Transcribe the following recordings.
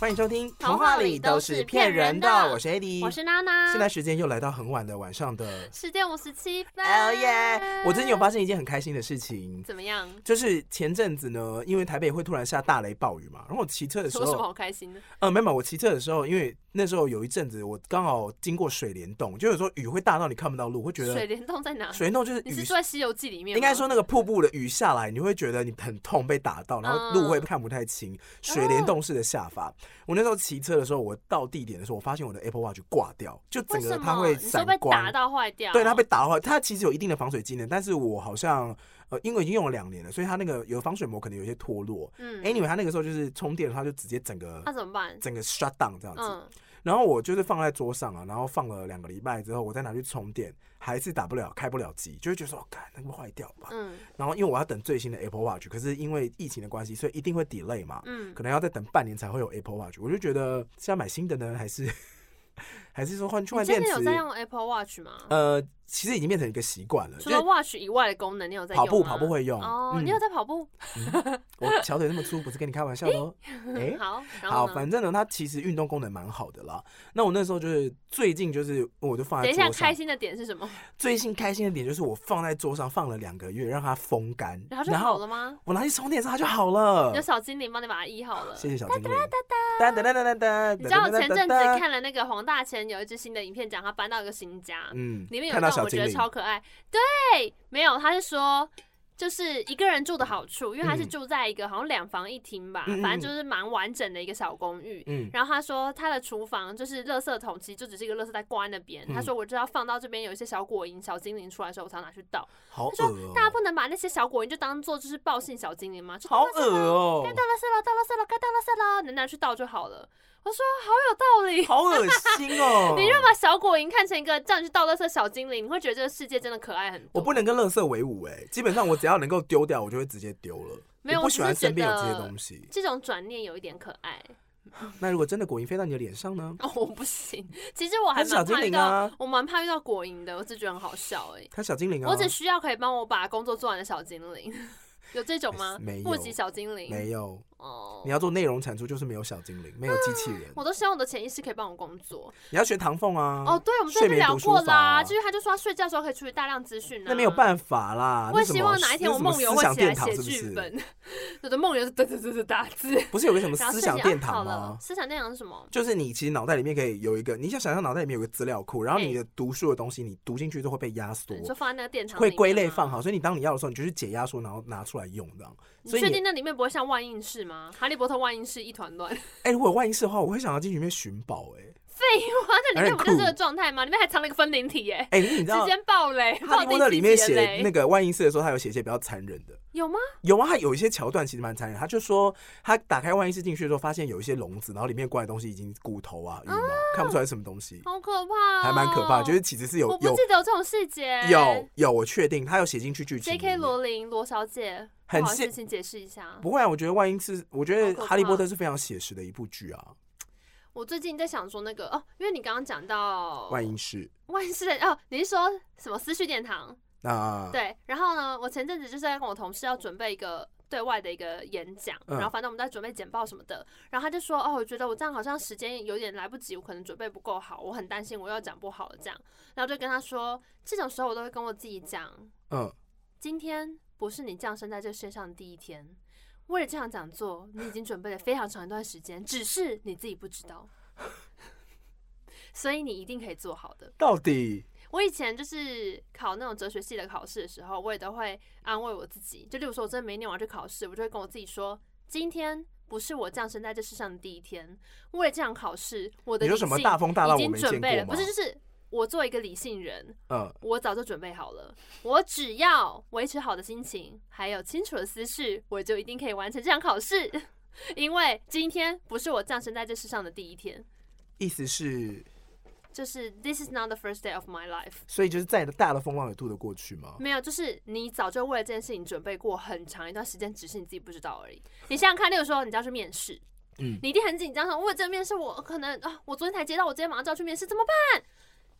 欢迎收听，童话里都是骗人的。我是 Eddie，我是娜娜。现在时间又来到很晚的晚上的十点五十七分。Oh yeah！我最近有发生一件很开心的事情。怎么样？就是前阵子呢，因为台北会突然下大雷暴雨嘛，然后我骑车的时候，有什么好开心的？呃，没有，我骑车的时候，因为那时候有一阵子我刚好经过水帘洞，就有时候雨会大到你看不到路，会觉得水帘洞在哪？水帘洞就是你是住在《西游记》里面？应该说那个瀑布的雨下来，你会觉得你很痛，被打到，然后路会看不太清。水帘洞式的下法，我那时候骑车。的时候，我到地点的时候，我发现我的 Apple Watch 挂掉，就整个它会闪光，打到坏掉。对，它被打到坏，它其实有一定的防水机能，但是我好像呃，因为已经用了两年了，所以它那个有防水膜可能有些脱落。嗯，Anyway，它那个时候就是充电，的话就直接整个，那怎么办？整个 shut down 这样子。然后我就是放在桌上啊，然后放了两个礼拜之后，我再拿去充电，还是打不了，开不了机，就会觉得说，看那个坏掉吧。嗯。然后因为我要等最新的 Apple Watch，可是因为疫情的关系，所以一定会 delay 嘛。嗯。可能要再等半年才会有 Apple Watch，我就觉得是要买新的呢，还是 还是说换换电池？你现在有在用 Apple Watch 吗？呃。其实已经变成一个习惯了。除了 Watch 以外的功能，你有在？跑步，跑步会用。哦，你有在跑步？我小腿那么粗，不是跟你开玩笑的哦。哎，好，好，反正呢，它其实运动功能蛮好的啦。那我那时候就是最近就是，我就放在。等一下，开心的点是什么？最近开心的点就是我放在桌上放了两个月，让它风干，然后就好了吗？我拿去充电它就好了。有小精灵帮你把它医好了。谢谢小精灵。哒哒哒哒哒哒。你知道我前阵子看了那个黄大千有一支新的影片，讲他搬到一个新家，嗯，里面有我觉得超可爱。对，没有，他是说，就是一个人住的好处，因为他是住在一个好像两房一厅吧，嗯、反正就是蛮完整的一个小公寓。嗯，然后他说他的厨房就是垃圾桶，其实就只是一个垃圾袋挂在那边。嗯、他说我知道放到这边有一些小果蝇、小精灵出来的时候，我才拿去倒。好恶、喔、他说大家不能把那些小果蝇就当做就是报信小精灵吗？好恶哦、喔！该倒垃圾了，倒垃圾了，该倒垃圾了，能拿去倒就好了。我说好有道理，好恶心哦！你若把小果蝇看成一个这样去倒垃圾小精灵，你会觉得这个世界真的可爱很多。我不能跟垃圾为伍哎，基本上我只要能够丢掉，我就会直接丢了。没有，我不喜欢身边有这些东西。这种转念有一点可爱。那如果真的果蝇飞到你的脸上呢？哦，我不行。其实我还蛮怕遇到，我蛮怕遇到果蝇的，我只觉得很好笑哎。他小精灵啊，我只需要可以帮我把工作做完的小精灵。有这种吗？没有，不及小精灵没有。哦，你要做内容产出，就是没有小精灵，没有机器人。我都希望我的潜意识可以帮我工作。你要学唐凤啊！哦，对，我们之前聊过啦，就是他就说他睡觉的时候可以处理大量资讯。那没有办法啦。我也希望哪一天我梦游会起来写剧本。我的梦游是嘚嘚嘚嘚打字。不是有个什么思想殿堂吗？思想殿堂是什么？就是你其实脑袋里面可以有一个，你想想象脑袋里面有个资料库，然后你的读书的东西，你读进去就会被压缩，就放在那个殿堂，会归类放好。所以你当你要的时候，你就去解压缩，然后拿出来用这样。你确定那里面不会像万应室哈利波特万应室一团乱。哎，如果万应室的话，我会想要进去里面寻宝。哎，废话，那里面不就是这个状态吗？里面还藏了一个分灵体。哎，哎，你知道？时间爆雷。哈利波特里面写那个万应室的时候，他有写一些比较残忍的。有吗？有啊，他有一些桥段其实蛮残忍。他就说，他打开万应室进去的时候，发现有一些笼子，然后里面关的东西已经骨头啊、羽毛，看不出来是什么东西，好可怕，还蛮可怕。就是其实是有，我不记得有这种细节。有有，我确定他有写进去剧情。J.K. 罗琳罗小姐。很细，请解释一下。不会啊，我觉得万应室，我觉得《哈利波特》是非常写实的一部剧啊。我最近在想说那个哦，因为你刚刚讲到万应室，万应室哦，你是说什么思绪殿堂啊？对。然后呢，我前阵子就是在跟我同事要准备一个对外的一个演讲，然后反正我们在准备简报什么的，然后他就说哦，我觉得我这样好像时间有点来不及，我可能准备不够好，我很担心我要讲不好了这样。然后就跟他说，这种时候我都会跟我自己讲，嗯，今天。不是你降生在这世界上的第一天，为了这场讲座，你已经准备了非常长一段时间，只是你自己不知道，所以你一定可以做好的。到底，我以前就是考那种哲学系的考试的时候，我也都会安慰我自己，就例如说我真的没念完去考试，我就会跟我自己说，今天不是我降生在这世上的第一天，为了这场考试，我的已经准备了，不是就是。我做一个理性人，嗯，我早就准备好了。我只要维持好的心情，还有清楚的思绪，我就一定可以完成这场考试。因为今天不是我降生在这世上的第一天。意思是，就是 This is not the first day of my life。所以就是再大的风浪也渡得过去吗？没有，就是你早就为了这件事情准备过很长一段时间，只是你自己不知道而已。你想想看，例如说你要去面试，嗯，你一定很紧张，说为这个面试我可能啊，我昨天才接到，我今天马上就要去面试，怎么办？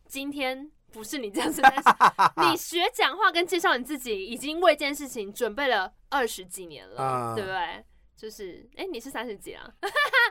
今天不是你这样子，但是 你学讲话跟介绍你自己，已经为这件事情准备了二十几年了，uh, 对不对？就是，哎、欸，你是三十几啊？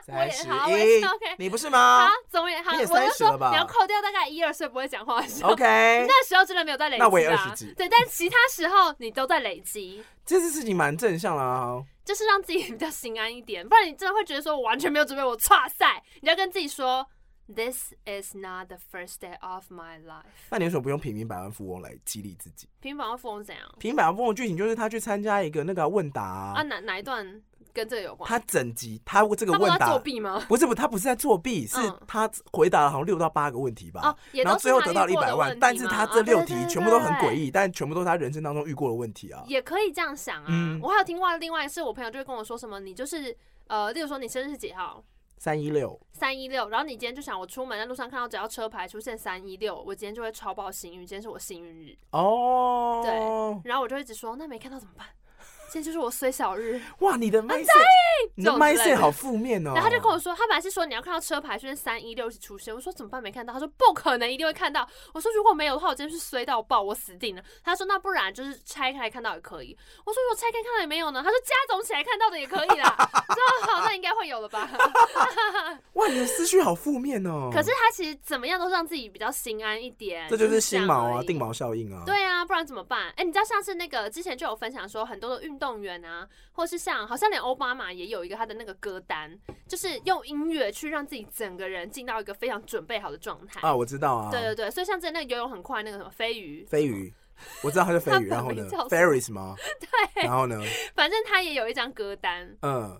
三十一，OK，你不是吗？好，总也好，你也三十了吧？你要扣掉大概一二岁不会讲话的时候，OK，那时候真的没有在累积啊。那我也二十几，对，但其他时候你都在累积，这次事情蛮正向的啊。就是让自己比较心安一点，不然你真的会觉得说我完全没有准备，我差赛，你要跟自己说。This is not the first day of my life。那你为什么不用平民百万富翁来激励自己？平民百万富翁怎样？平民百万富翁的剧情就是他去参加一个那个问答啊，啊，哪哪一段跟这个有关？他整集他这个问答作弊吗？不是不，他不是在作弊，是他回答了好像六到八个问题吧，嗯、然后最后得到了一百万。但是他这六题全部都很诡异，但全部都是他人生当中遇过的问题啊。也可以这样想啊。嗯、我还有听过另外是我朋友就会跟我说什么，你就是呃，例如说你生日是几号？三一六，三一六，然后你今天就想，我出门在路上看到只要车牌出现三一六，我今天就会超爆幸运，今天是我幸运日哦。对，然后我就一直说，那没看到怎么办？现在就是我衰小日。哇，你的麦你的麦线好负面哦。然后他就跟我说，他本来是说你要看到车牌出现三一六一起出现，我说怎么办？没看到。他说不可能，一定会看到。我说如果没有的话，我真的是衰到爆，我死定了。他说那不然就是拆开来看到也可以。我说如果拆开看到也没有呢？他说加总起来看到的也可以啦。我说好，那应该会有了吧？哇，你的思绪好负面哦。可是他其实怎么样都是让自己比较心安一点。这就是心锚啊，定锚效应啊。对啊，不然怎么办？哎，你知道上次那个之前就有分享说很多的运动员啊。或是像，好像连奥巴马也有一个他的那个歌单，就是用音乐去让自己整个人进到一个非常准备好的状态啊。我知道啊，对对对，所以像之前那个游泳很快那个什么飞鱼，飞鱼，我知道他是飞鱼，然后呢，Ferris 吗？对，然后呢，反正他也有一张歌单，嗯。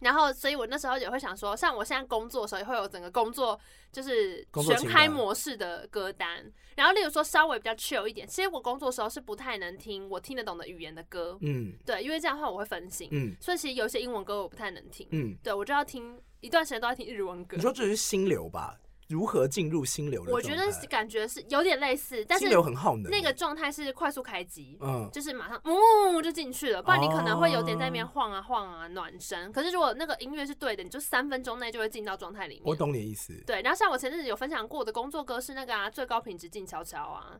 然后，所以我那时候也会想说，像我现在工作的时候，也会有整个工作就是全开模式的歌单。然后，例如说稍微比较 chill 一点，其实我工作的时候是不太能听我听得懂的语言的歌，嗯，对，因为这样的话我会分心，嗯，所以其实有些英文歌我不太能听，嗯，对我就要听一段时间都要听日文歌。你说这是心流吧？如何进入心流的？我觉得感觉是有点类似，但是心流很耗能。那个状态是快速开机，嗯，就是马上嗯就进去了，不然你可能会有点在那边晃啊晃啊暖身。可是如果那个音乐是对的，你就三分钟内就会进到状态里面。我懂你意思。对，然后像我前阵子有分享过我的工作歌是那个啊，最高品质静悄悄啊，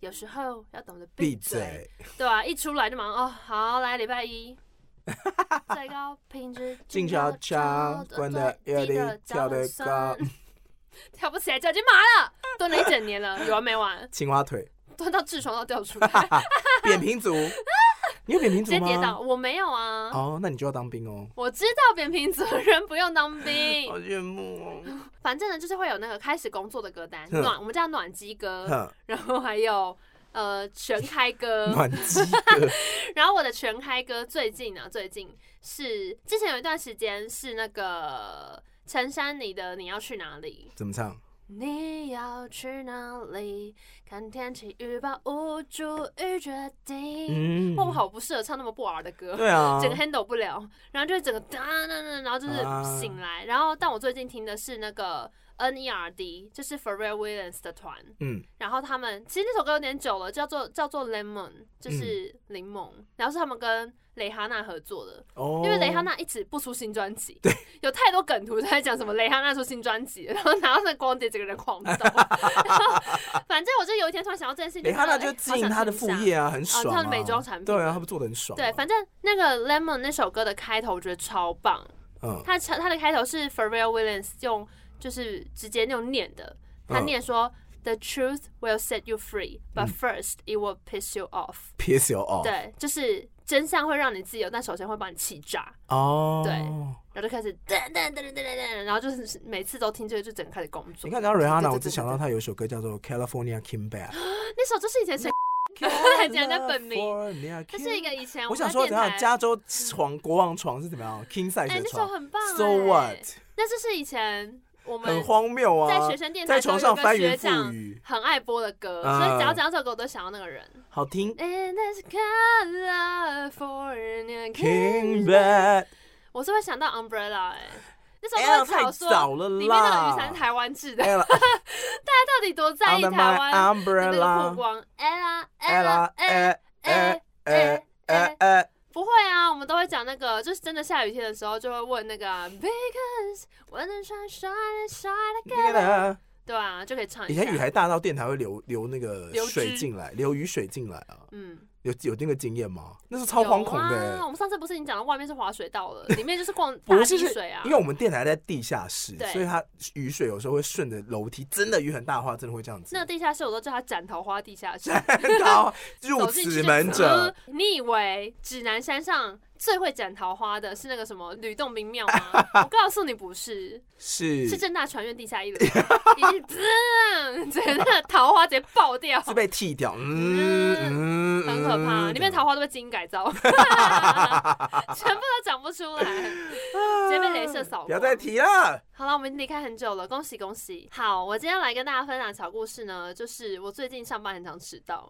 有时候要懂得闭嘴，对啊，一出来就马上哦，好，来礼拜一，最高品质静悄悄，关的越低跳得高。跳不起来，脚已经麻了，蹲了一整年了，有完没完？青蛙腿蹲到痔疮都掉出来。扁平足，你有扁平足吗？直接跌倒，我没有啊。哦，那你就要当兵哦。我知道扁平足的人不用当兵。好羡慕哦。反正呢，就是会有那个开始工作的歌单，暖，我们叫暖机歌，然后还有呃全开歌，暖机歌。然后我的全开歌最近呢，最近是之前有一段时间是那个。陈珊妮的你要去哪里？怎么唱？你要去哪里？看天气预报，无助于决定。嗯，我好不适合唱那么不儿的歌。对啊，整个 handle 不了，然后就整个哒哒哒，然后就是醒来。啊、然后，但我最近听的是那个 N.E.R.D，就是 Pharrell Williams 的团。嗯，然后他们其实那首歌有点久了，叫做叫做 Lemon，就是柠檬。嗯、然后是他们跟蕾哈娜合作的，哦、因为蕾哈娜一直不出新专辑，对，有太多梗图在讲什么蕾哈娜出新专辑，然后拿到那光碟，整个人狂抖。反正我就有一天突然想到这件事情，蕾哈娜就经营她的副业啊，很爽啊，他的美妆产品，对啊，他们做的很爽。对，反正那个 Lemon 那首歌的开头我觉得超棒，嗯，它它的开头是 Pharrell Williams 用就是直接那种念的，他念说。The truth will set you free, but first it will piss you off. Piss you off. 对，就是真相会让你自由，但首先会把你气炸。哦。对，然后就开始噔噔噔噔噔噔，然后就是每次都听这个，就整个开始工作。你看刚刚 Rihanna，我只想到她有一首歌叫做 California King Bad。那首就是以前谁 还讲人家本名？他是一个以前我想说，等下加州床国王床是怎么样？King size 哎，那首很棒。So what？那这是以前。我们很荒谬啊！在学生电台有个学长很爱播的歌，所以只要讲这首歌，我都想到那个人。好听。我是会想到 Umbrella 哎，那时候太早了啦，里面那个雨伞是台湾制的，大家到底多在意台湾？的那个曝光？ella ella ella ella ella ella 不会啊，我们都会讲那个，就是真的下雨天的时候，就会问那个、啊、Because when the sun shine shine again，对啊，就可以唱一下。以前雨还大到电台会流流那个水进来，流雨水进来啊。嗯。有有那个经验吗？那是超惶恐的、欸。啊，我们上次不是已经讲到，外面是滑水道了，里面就是逛大积水啊。因为我们电台在地下室，所以它雨水有时候会顺着楼梯。真的雨很大的话，真的会这样子。那地下室我都叫它斩桃花地下室。好，入此门者。你以为指南山上？最会斩桃花的是那个什么吕洞宾庙吗？我告诉你不是，是是正大传院地下一楼，已经滋，整个桃花直接爆掉，是被剃掉，嗯，嗯很可怕，里面桃花都被基因改造，全部都长不出来，直接被镭射扫。不要再提了。好了，我们离开很久了，恭喜恭喜。好，我今天来跟大家分享小故事呢，就是我最近上班很常迟到。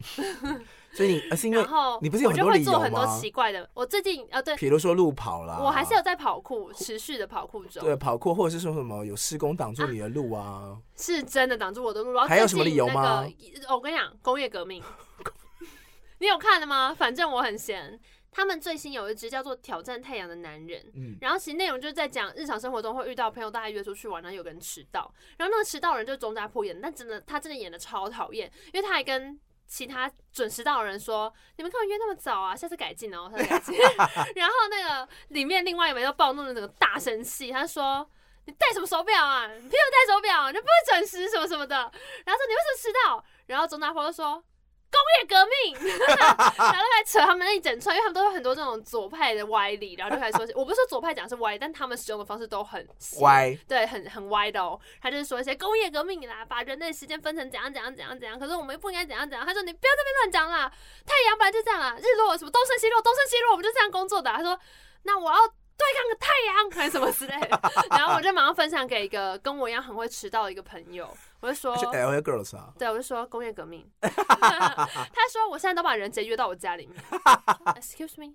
所以你，而是因为你不是有很多理由吗？我就会做很多奇怪的。我最近啊，对，比如说路跑啦，我还是有在跑酷，持续的跑酷中。对，跑酷或者是说什么有施工挡住你的路啊？是真的挡住我的路。还有什么理由吗？我跟你讲，工业革命，你有看了吗？反正我很闲。他们最新有一支叫做《挑战太阳的男人》，嗯，然后其实内容就是在讲日常生活中会遇到朋友大家约出去玩，然后有个人迟到，然后那个迟到的人就是钟家坡演的，但真的他真的演的超讨厌，因为他还跟。其他准时到的人说：“你们干嘛约那么早啊？下次改进哦，下次改进。”然后那个里面另外一位就暴怒的那个大生气，他说：“你戴什么手表啊？你凭什么戴手表？你不会准时什么什么的。”然后说：“你为什么迟到？”然后钟大婆就说。工业革命，然后就开始扯他们那一整串，因为他们都有很多这种左派的歪理，然后就开始说，我不是说左派讲是歪，但他们使用的方式都很歪，对，很很歪的哦。他就是说一些工业革命啦，把人类时间分成怎样怎样怎样怎样，可是我们又不应该怎样怎样。他说你不要在那边乱讲啦，太阳本来就这样啦，日落什么东升西落，东升西落，我们就这样工作的。他说那我要。对抗个太阳还是什么之类的，然后我就马上分享给一个跟我一样很会迟到的一个朋友，我就说，LA Girls 啊，对，我就说工业革命，他说我现在都把人直接约到我家里面，Excuse me，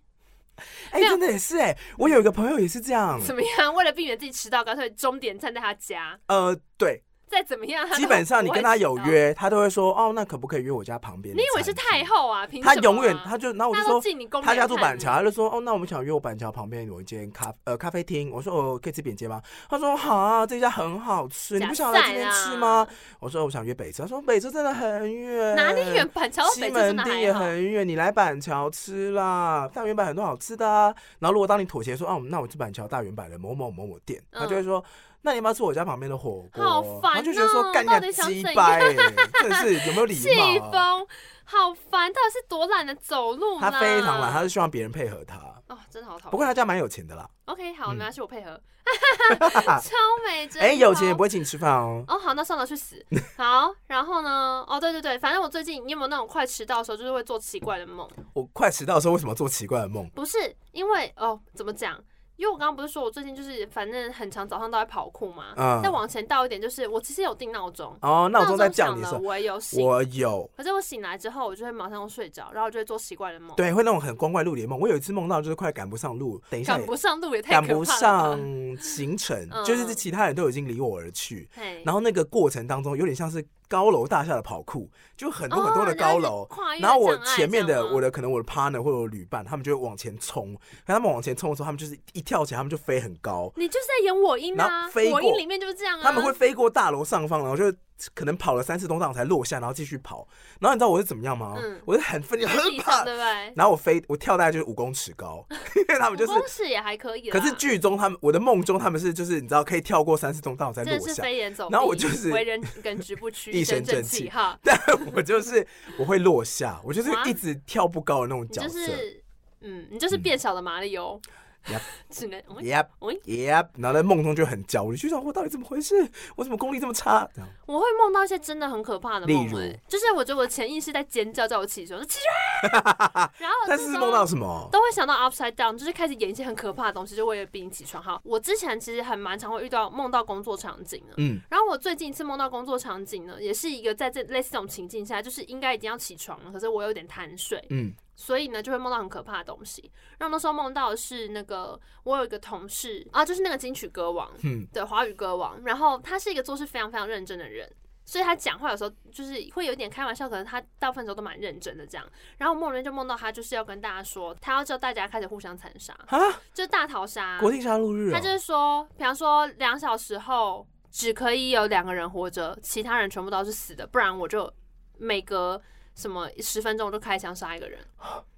哎、欸，真的也是哎、欸，我有一个朋友也是这样，怎么样？为了避免自己迟到，干脆终点站在他家，呃，对。再怎么样，基本上你跟他有约，他都会说哦，那可不可以约我家旁边？你以为是太后啊？凭什么？他永远他就那我就说他家住板桥，他就说哦，那我们想约我板桥旁边有一间咖呃咖啡厅。我说哦，可以吃扁街吗？他说好啊，这家很好吃，你不想来这边吃吗？我说我想约北车，他说北车真的很远，哪里远？板桥西门町也很远，你来板桥吃啦，大圆板很多好吃的啊。然后如果当你妥协说哦，那我去板桥大圆板的某某某某店，他就会说。那你要不要吃我家旁边的火锅？好烦哦！就觉得说干掉鸡掰，真的是有没有礼貌？气疯，好烦！到底是多懒得走路？他非常懒，他是希望别人配合他。哦，真的好讨厌。不过他家蛮有钱的啦。OK，好，没关系，我配合。超美，真哎，有钱也不会请你吃饭哦。哦，好，那算了，去死。好，然后呢？哦，对对对，反正我最近你有没有那种快迟到的时候，就是会做奇怪的梦？我快迟到的时候为什么做奇怪的梦？不是因为哦，怎么讲？因为我刚刚不是说我最近就是反正很长早上都在跑酷嘛，嗯，再往前倒一点，就是我其实有定闹钟哦，闹钟在叫你的时候，我也有醒，我有，可是我醒来之后，我就会马上睡着，然后我就会做奇怪的梦，对，会那种很光怪陆离的梦。我有一次梦到就是快赶不上路，等一下赶不上路也太可怕了，赶不上行程，就是其他人都已经离我而去，然后那个过程当中有点像是。高楼大厦的跑酷，就很多很多的高楼，然后我前面的我的可能我的 partner 或者我旅伴，他们就会往前冲，可他们往前冲的时候，他们就是一跳起来，他们就飞很高。你就是在演我音啊，我音里面就是这样啊。他们会飞过大楼上方，然后就。可能跑了三四栋大楼才落下，然后继续跑。然后你知道我是怎么样吗？嗯、我是很奋力，很怕，对不对？然后我飞，我跳大概就是五公尺高，因为他们就是。五公尺也还可以。可是剧中他们，我的梦中他们是就是你知道可以跳过三四栋大楼才落下。这是飞檐走壁。然后我就是为人耿直不屈，一身正气哈。但我就是我会落下，我就是一直跳不高的那种角色。就是嗯，你就是变小的马里欧。Yep. 只能 Yep. Yep. 然后在梦中就很焦虑，就想我到底怎么回事？我怎么功力这么差？我会梦到一些真的很可怕的梦，就是我觉得我潜意识在尖叫，叫我起床，起床。然后，但是梦到什么？都会想到 upside down，就是开始演一些很可怕的东西，就为了逼你起床。哈，我之前其实很蛮常会遇到梦到工作场景的，嗯。然后我最近一次梦到工作场景呢，也是一个在这类似这种情境下，就是应该已经要起床了，可是我有点贪睡，嗯。所以呢就会梦到很可怕的东西。然后那时候梦到的是那个我有一个同事啊，就是那个金曲歌王，嗯，对，华语歌王。然后他是一个做事非常非常认真的人。所以他讲话有时候就是会有点开玩笑，可能他大部分时候都蛮认真的这样。然后梦里面就梦到他就是要跟大家说，他要叫大家开始互相残杀啊，就是大逃杀，国定杀戮日。他就是说，比方说两小时后只可以有两个人活着，其他人全部都是死的，不然我就每隔什么十分钟就开枪杀一个人。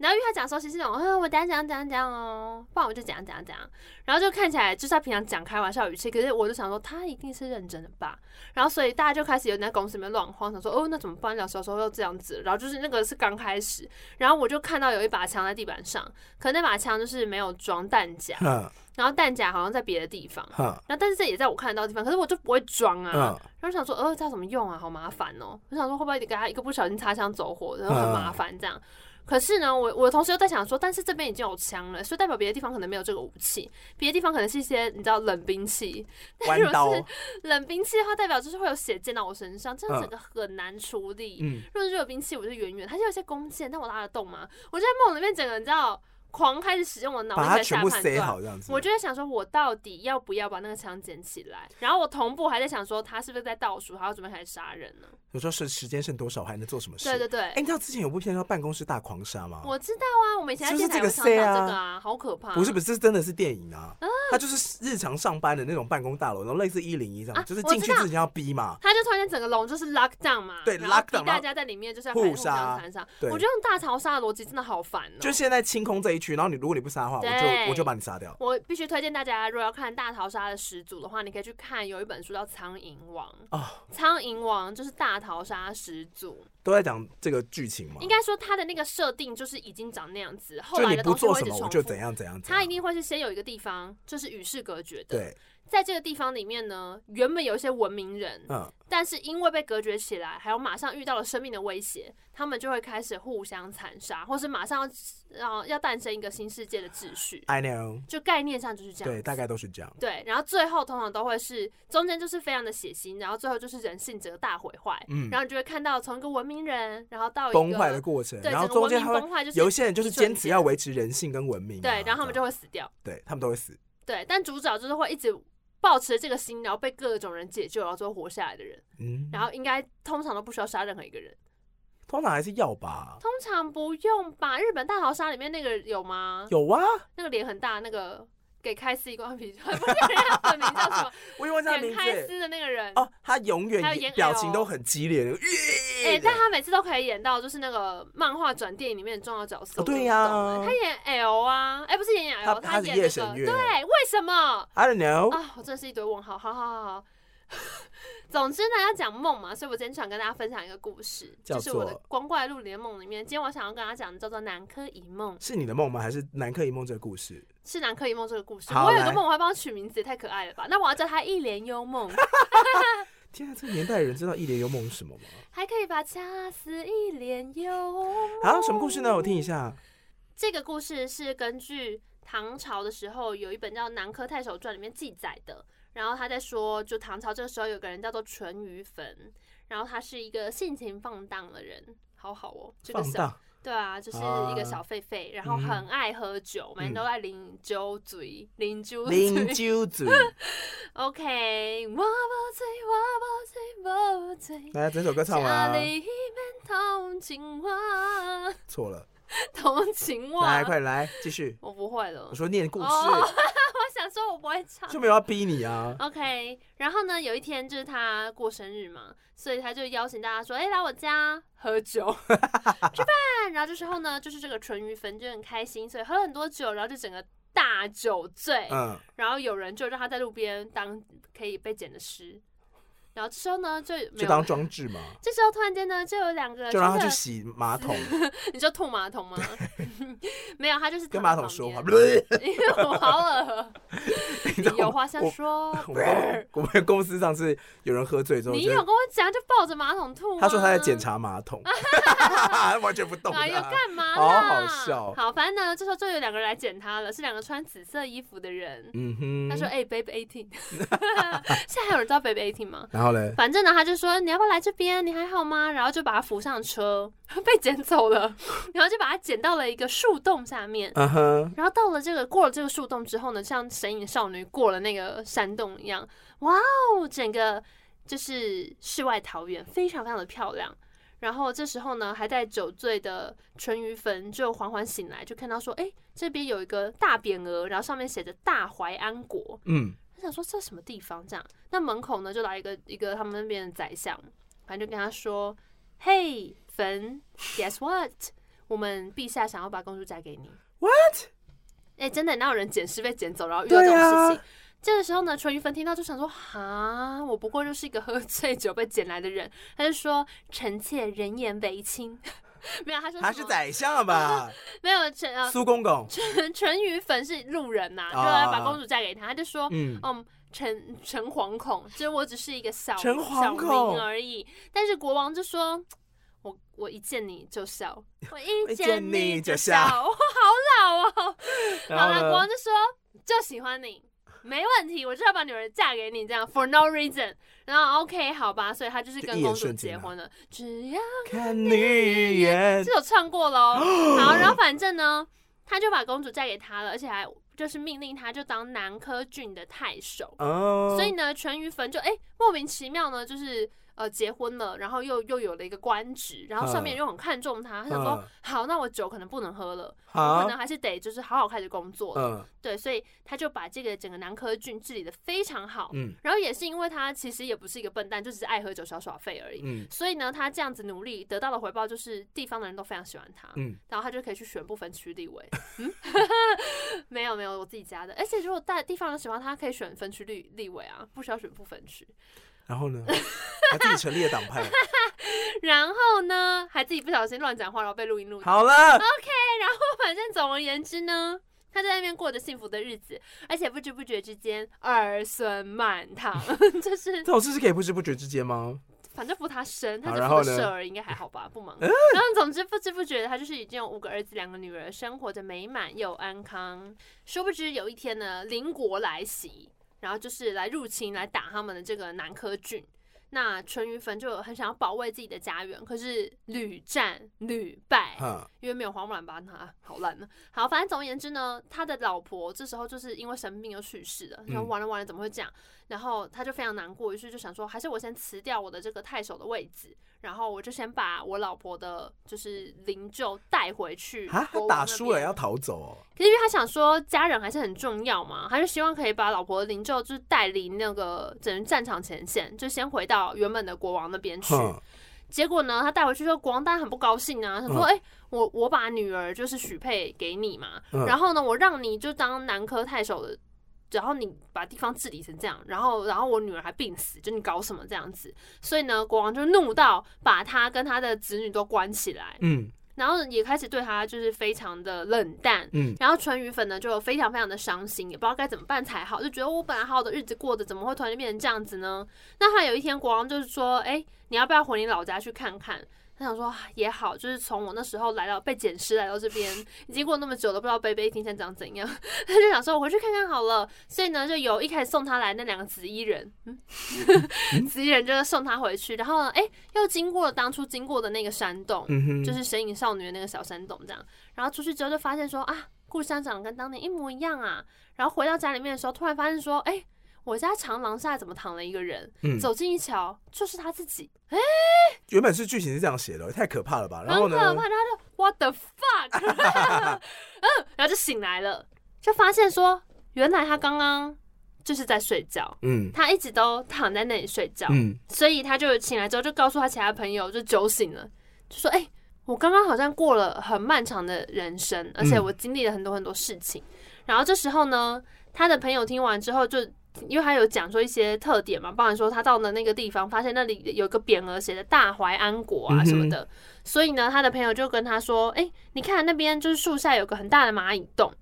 然后因为他讲熟，其实那种，啊，我等下讲讲讲哦，不然我就讲讲讲，然后就看起来就是他平常讲开玩笑语气，可是我就想说他一定是认真的吧。然后所以大家就开始有在公司里面乱晃，想说哦，那怎么办？两小时候又这样子，然后就是那个是刚开始，然后我就看到有一把枪在地板上，可那把枪就是没有装弹夹，然后弹夹好像在别的地方，然后但是这也在我看得到的地方，可是我就不会装啊，然后想说哦，这要怎么用啊？好麻烦哦，我想说会不会给他一个不小心擦枪走火，然后很麻烦这样。可是呢，我我同时又在想说，但是这边已经有枪了，所以代表别的地方可能没有这个武器，别的地方可能是一些你知道冷兵器。但如果是冷兵器的话，代表就是会有血溅到我身上，这样整个很难处理。嗯，如果是热兵器，我就远远，它就有些弓箭，但我拉得动吗？我就在梦里面整个你知道。狂开始使用我的脑力在下判断，我就在想说，我到底要不要把那个枪捡起来？然后我同步还在想说，他是不是在倒数，他要准备开始杀人呢？有时候是时间剩多少，还能做什么事？对对对。哎，你知道之前有部片叫《办公室大狂杀》吗？我知道啊，我们以前在电台有唱到这个啊，好可怕。不是不是，这真的是电影啊。他就是日常上班的那种办公大楼，然后类似一零一这样，就是进去之前要逼嘛。他就突然间整个笼就是 lock down 嘛，对，lock down，大家在里面就是要互相残杀。我觉得用大逃杀的逻辑真的好烦哦。就现在清空这一区，然后你如果你不杀。的话，我就我就把你杀掉。我必须推荐大家，如果要看大逃杀的始祖的话，你可以去看有一本书叫《苍蝇王》啊，《苍蝇王》就是大逃杀始祖。都在讲这个剧情吗？应该说它的那个设定就是已经长那样子，后来的东西会一直重复。就怎样怎样。他一定会是先有一个地方就是与世隔绝的。对。在这个地方里面呢，原本有一些文明人，嗯，但是因为被隔绝起来，还有马上遇到了生命的威胁，他们就会开始互相残杀，或是马上要要诞生一个新世界的秩序。I know，就概念上就是这样，对，大概都是这样。对，然后最后通常都会是中间就是非常的血腥，然后最后就是人性整个大毁坏，嗯，然后你就会看到从一个文明人，然后到崩坏的过程，对，然后中间崩坏就是有一些人就是坚持要维持人性跟文明，对，然后他们就会死掉，对他们都会死，对，但主角就是会一直。抱持这个心，然后被各种人解救，然后最后活下来的人，嗯，然后应该通常都不需要杀任何一个人，通常还是要吧？通常不用吧？日本大逃杀里面那个有吗？有啊，那个脸很大那个。给开司一罐啤酒，不是人家名叫什么？我以为他名开司的那个人哦，他永远表情都很激烈。哎、欸，但他每次都可以演到就是那个漫画转电影里面的重要角色。哦、对呀、啊，他演 L 啊，哎、欸，不是演 L，他，他演那个。对，为什么？I don't know。啊，我真的是一堆问号。好好好好。总之呢，要讲梦嘛，所以我今天想跟大家分享一个故事，就是我的光怪陆离的梦里面。今天我想要跟大家讲的叫做南柯一梦，是你的梦吗？还是南柯一梦这个故事？是南柯一梦这个故事。我有个梦，我还帮他取名字，也太可爱了吧？那我要叫他一帘幽梦。天啊，这个年代人知道一帘幽梦是什么吗？还可以把恰似一帘幽梦。好，什么故事呢？我听一下。这个故事是根据唐朝的时候有一本叫《南柯太守传》里面记载的。然后他在说，就唐朝这个时候有个人叫做淳于棼，然后他是一个性情放荡的人，好好哦，这个小对啊，就是一个小狒狒，然后很爱喝酒，每天都爱啉酒醉，啉酒醉，啉酒醉。OK，我不醉，我不醉，不醉。来，整首歌唱完啊。错了。同情我。来，快来继续。我不会了。我说念故事。想说我不会唱，就没有要逼你啊。OK，然后呢，有一天就是他过生日嘛，所以他就邀请大家说：“哎、欸，来我家喝酒 吃饭。”然后这时候呢，就是这个淳于棼就很开心，所以喝了很多酒，然后就整个大酒醉。嗯，然后有人就让他在路边当可以被捡的尸。然后这时候呢，就就当装置嘛。这时候突然间呢，就有两个，就让他去洗马桶。你就吐马桶吗？没有，他就是跟马桶说话。我好恶。你有话想说。我们公司上次有人喝醉之后，你有跟我讲，就抱着马桶吐。他说他在检查马桶，完全不动。哎呦，干嘛？好好笑。好，反正呢，这时候就有两个人来捡他了，是两个穿紫色衣服的人。嗯哼。他说：“哎，Baby Eighteen。”现在还有人知道 Baby Eighteen 吗？然后嘞，反正呢，他就说你要不要来这边？你还好吗？然后就把他扶上车，被捡走了。然后就把他捡到了一个树洞下面。Uh huh. 然后到了这个过了这个树洞之后呢，像神隐少女过了那个山洞一样，哇哦，整个就是世外桃源，非常非常的漂亮。然后这时候呢，还在酒醉的淳于棼就缓缓醒来，就看到说，哎，这边有一个大匾额，然后上面写着“大淮安国”。嗯，他想说这什么地方？这样，那门口呢就来一个一个他们那边的宰相，反正就跟他说：“嘿，坟，Guess what？我们陛下想要把公主嫁给你。”What？哎，真的哪有人捡尸被捡走，然后遇到这种事情？这个时候呢，淳于芬听到就想说：“哈，我不过就是一个喝醉酒被捡来的人。”他就说：“臣妾人言为轻。” 没有，他说他是宰相吧？没有，淳苏公公陈陈宇粉是路人呐、啊，就要把公主嫁给他。他就说：“嗯，嗯，陈陈惶恐，就我只是一个小小民而已。”但是国王就说：“我我一见你就笑，我一见你就笑，我好老哦。”好了，国王就说：“就喜欢你。”没问题，我就要把女儿嫁给你，这样 for no reason。然后 OK，好吧，所以他就是跟公主结婚了。只要看你一眼，这首唱过喽。好，然后反正呢，他就把公主嫁给他了，而且还就是命令他就当南柯郡的太守。哦。所以呢，淳于棼就哎莫名其妙呢，就是。呃，结婚了，然后又又有了一个官职，然后上面又很看重他，他想说，好，那我酒可能不能喝了，我可能还是得就是好好开始工作了，对，所以他就把这个整个南柯郡治理的非常好，然后也是因为他其实也不是一个笨蛋，就只是爱喝酒、小耍废而已，所以呢，他这样子努力得到的回报就是地方的人都非常喜欢他，然后他就可以去选部分区立委，嗯，没有没有，我自己家的，而且如果大地方人喜欢他，可以选分区立立委啊，不需要选部分区。然后呢，还自己成立了党派。然后呢，还自己不小心乱讲话，然后被录音录。好了，OK。然后反正总而言之呢，他在那边过着幸福的日子，而且不知不觉之间儿孙满堂。就是这种事是可以不知不觉之间吗？反正不他生，他只负责儿应该还好吧，不忙。然后总之不知不觉的，他就是已经有五个儿子，两个女儿，生活着美满又安康。殊不知有一天呢，邻国来袭。然后就是来入侵，来打他们的这个南柯郡。那淳于棼就很想要保卫自己的家园，可是屡战屡败，因为没有花木兰帮他，好烂呢。好，反正总而言之呢，他的老婆这时候就是因为生病又去世了。然后完了完了，怎么会这样？然后他就非常难过，于是就想说，还是我先辞掉我的这个太守的位置。然后我就先把我老婆的，就是灵柩带回去。啊他打输了要逃走哦。可是因为他想说家人还是很重要嘛，他就希望可以把老婆的灵柩就是带离那个整个战场前线，就先回到原本的国王那边去。结果呢，他带回去之后，国王当然很不高兴啊，他说：“哎，我我把女儿就是许配给你嘛，然后呢，我让你就当南柯太守的。”然后你把地方治理成这样，然后然后我女儿还病死，就你搞什么这样子？所以呢，国王就怒到把他跟他的子女都关起来，嗯，然后也开始对他就是非常的冷淡，嗯，然后淳于粉呢就非常非常的伤心，也不知道该怎么办才好，就觉得我本来好好的日子过得怎么会突然变成这样子呢？那他有一天国王就是说，哎，你要不要回你老家去看看？他想说也好，就是从我那时候来到被捡尸来到这边，已经过那么久了，不知道贝贝听现在长怎样。他就想说我回去看看好了，所以呢，就有一开始送他来那两个紫衣人，嗯，紫衣人就是送他回去，然后呢，哎，又经过了当初经过的那个山洞，就是神隐少女的那个小山洞这样，然后出去之后就发现说啊，故乡长得跟当年一模一样啊，然后回到家里面的时候，突然发现说，哎。我家长廊下怎么躺了一个人？嗯、走近一瞧，就是他自己。哎、欸，原本是剧情是这样写的，太可怕了吧？然后呢？很可怕，他就 What the fuck？嗯，然后就醒来了，就发现说，原来他刚刚就是在睡觉。嗯，他一直都躺在那里睡觉。嗯，所以他就醒来之后，就告诉他其他朋友，就酒醒了，就说：“哎、欸，我刚刚好像过了很漫长的人生，而且我经历了很多很多事情。嗯”然后这时候呢，他的朋友听完之后就。因为他有讲说一些特点嘛，包含说他到了那个地方，发现那里有个匾额写的“大淮安国”啊什么的，所以呢，他的朋友就跟他说：“哎，你看那边就是树下有个很大的蚂蚁洞，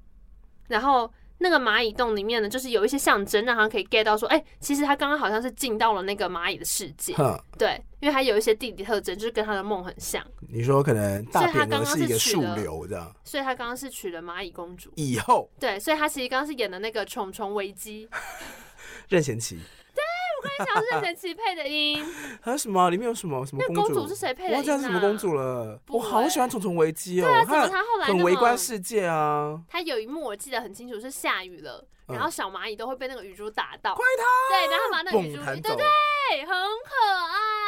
然后。”那个蚂蚁洞里面呢，就是有一些象征，让他可以 get 到说，哎、欸，其实他刚刚好像是进到了那个蚂蚁的世界，呵对，因为他有一些地理特征，就是跟他的梦很像。你说可能大匾额是一个树瘤这样，所以他刚刚是娶了蚂蚁公主。以后对，所以他其实刚刚是演的那个虫虫危机，任贤齐。对，我跟你讲是任贤齐配的音。还有什么？里面有什么？什么公主？公主是谁配的音？我忘记是什么公主了。我好喜欢《虫虫危机》哦。对啊，怎么他后来很围观世界啊？他有一幕我记得很清楚，是下雨了，然后小蚂蚁都会被那个雨珠打到。快逃！对，然后把那个雨珠，对对，很可爱。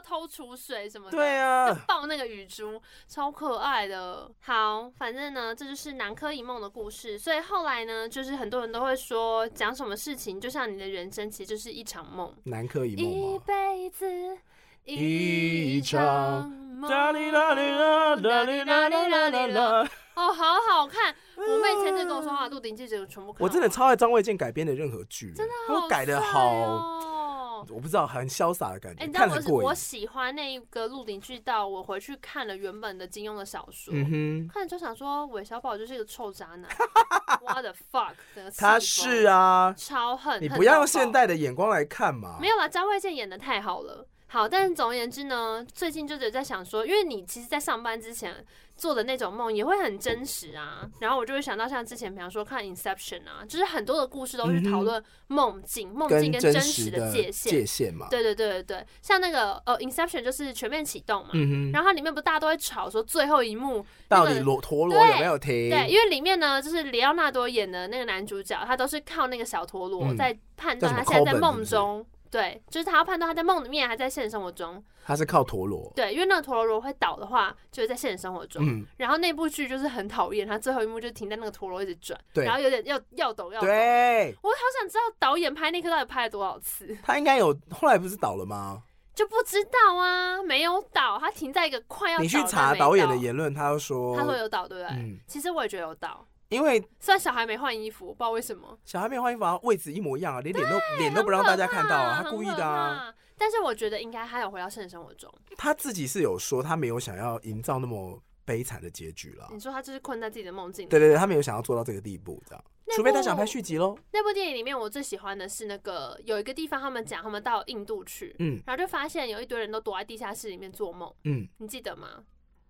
偷储水什么的。对啊，抱那个雨珠，超可爱的。好，反正呢，这就是南柯一梦的故事。所以后来呢，就是很多人都会说，讲什么事情，就像你的人生，其实就是一场梦。南柯一梦。一辈子一场梦。哒哩啦哩啦，哒哩啦哩啦哩啦。哦，好好看。我妹前阵跟我说话，《鹿鼎记》这个全部看。我真的超爱张卫健改编的任何剧，真的好改的好。我不知道，很潇洒的感觉。哎、欸，你知道我我喜欢那一个《鹿鼎记》，到我回去看了原本的金庸的小说，嗯、哼看了就想说，韦小宝就是一个臭渣男。What the fuck！他是啊，超恨。你不要用现代的眼光来看嘛。没有啦，张卫健演的太好了。好，但是总而言之呢，最近就是在想说，因为你其实，在上班之前做的那种梦也会很真实啊。然后我就会想到，像之前，比方说看《Inception》啊，就是很多的故事都是讨论梦境、梦境跟真实的界限界限嘛。对对对对对，像那个呃，《Inception》就是全面启动嘛。然后它里面不大家都会吵说，最后一幕到底罗陀螺有没有停？对，因为里面呢，就是里奥纳多演的那个男主角，他都是靠那个小陀螺在判断他现在在梦中。对，就是他要判断他在梦里面还在现实生活中。他是靠陀螺。对，因为那个陀螺如果会倒的话，就是在现实生活中。嗯。然后那部剧就是很讨厌，他最后一幕就停在那个陀螺一直转，对，然后有点要要抖要抖。对。我好想知道导演拍那颗到底拍了多少次。他应该有，后来不是倒了吗？就不知道啊，没有倒，他停在一个快要倒。你去查导演的言论，他就说他说有倒，对不对？嗯。其实我也觉得有倒。因为虽然小孩没换衣服，不知道为什么小孩没换衣服，啊，位置一模一样啊，连脸都脸都不让大家看到啊，他故意的啊。但是我觉得应该他有回到现实生活中。他自己是有说他没有想要营造那么悲惨的结局了。你说他就是困在自己的梦境里。对对对，他没有想要做到这个地步，这样。除非他想拍续集喽。那部电影里面我最喜欢的是那个有一个地方，他们讲他们到印度去，嗯，然后就发现有一堆人都躲在地下室里面做梦，嗯，你记得吗？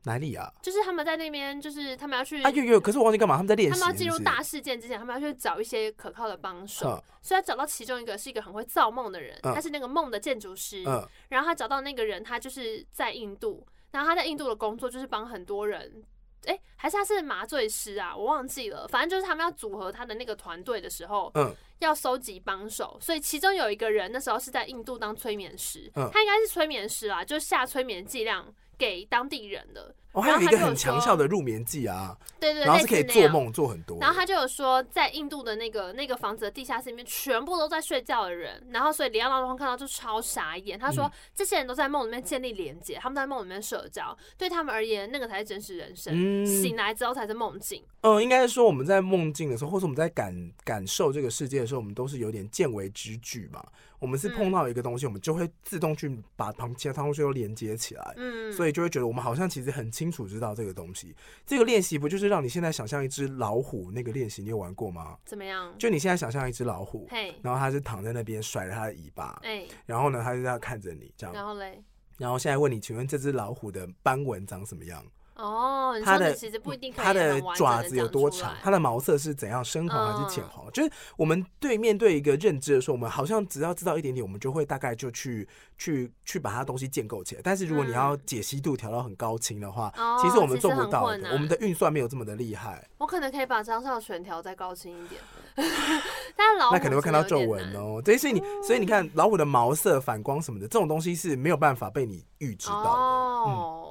哪里啊？就是他们在那边，就是他们要去。啊有有，可是我忘记干嘛？他们在练习。他们要进入大事件之前，他们要去找一些可靠的帮手。所以他找到其中一个是一个很会造梦的人，他是那个梦的建筑师。然后他找到那个人，他就是在印度。然后他在印度的工作就是帮很多人。哎，还是他是麻醉师啊？我忘记了。反正就是他们要组合他的那个团队的时候，嗯，要收集帮手。所以其中有一个人那时候是在印度当催眠师，他应该是催眠师啦，就是下催眠剂量。给当地人的，哦，还有一个很强效的入眠剂啊，对对，然后是可以做梦做很多。然后他就有说，在印度的那个那个房子的地下室里面，全部都在睡觉的人。然后所以李奥纳多看到就超傻眼，他说这些人都在梦里面建立连接，他们在梦里面社交，对他们而言，那个才是真实人生。醒来之后才是梦境。嗯，应该是说我们在梦境的时候，或者我们在感感受这个世界的时候，我们都是有点见微知著嘛。我们是碰到一个东西，我们就会自动去把旁其他东西都连接起来，嗯，所以就会觉得我们好像其实很清楚知道这个东西。这个练习不就是让你现在想象一只老虎那个练习，你有玩过吗？怎么样？就你现在想象一只老虎，然后它是躺在那边甩着它的尾巴，然后呢，它就这样看着你，这样，然后嘞，然后现在问你，请问这只老虎的斑纹长什么样？哦，它的其实不一定，它的爪子有多长？它的毛色是怎样？深黄还是浅黄？就是我们对面对一个认知的时候，我们好像只要知道一点点，我们就会大概就去去去把它东西建构起来。但是如果你要解析度调到很高清的话，其实我们做不到的。我们的运算没有这么的厉害。我可能可以把张少全调再高清一点，但老虎那可能会看到皱纹哦。所以你所以你看老虎的毛色、反光什么的，这种东西是没有办法被你预知到的。哦。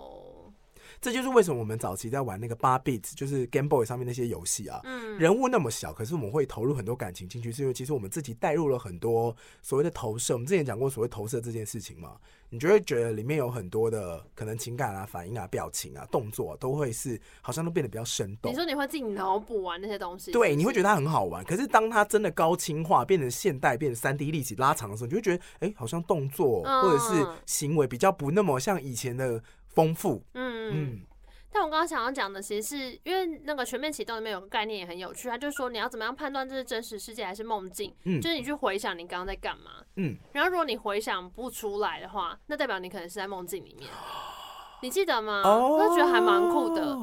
这就是为什么我们早期在玩那个八 bit，就是 Game Boy 上面那些游戏啊，嗯，人物那么小，可是我们会投入很多感情进去，是因为其实我们自己带入了很多所谓的投射。我们之前讲过所谓投射这件事情嘛，你就会觉得里面有很多的可能情感啊、反应啊、表情啊、动作啊，都会是好像都变得比较生动。你说你会自己脑补完那些东西？对，你会觉得它很好玩。可是当它真的高清化，变成现代，变成三 D 立体拉长的时候，你就会觉得哎，好像动作或者是行为比较不那么像以前的丰富。嗯嗯。但我刚刚想要讲的，其实是因为那个全面启动里面有个概念也很有趣，他就说你要怎么样判断这是真实世界还是梦境？嗯，就是你去回想你刚刚在干嘛。嗯，然后如果你回想不出来的话，那代表你可能是在梦境里面。你记得吗？哦，我觉得还蛮酷的。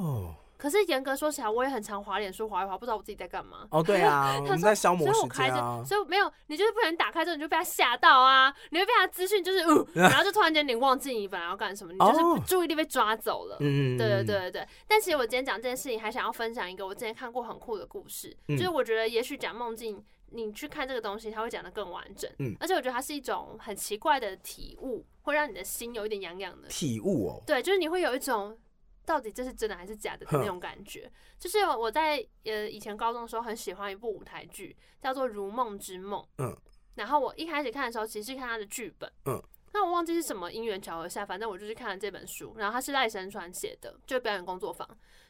可是严格说起来，我也很常滑脸书滑一滑，不知道我自己在干嘛。哦，对啊，我们在消磨时间啊。所以没有，你就是不能打开之后你就被他吓到啊，你会被他资讯就是，呃，然后就突然间你忘记你本来要干什么，你就是注意力被抓走了。嗯，对对对对对。但其实我今天讲这件事情，还想要分享一个我之前看过很酷的故事，就是我觉得也许讲梦境，你去看这个东西，它会讲的更完整。嗯，而且我觉得它是一种很奇怪的体悟，会让你的心有一点痒痒的体悟哦。对，就是你会有一种。到底这是真的还是假的的那种感觉，就是我在呃以前高中的时候很喜欢一部舞台剧，叫做《如梦之梦》。嗯，然后我一开始看的时候，其实是看他的剧本。嗯，那我忘记是什么因缘巧合下，反正我就是看了这本书。然后他是赖声川写的，就表演工作坊，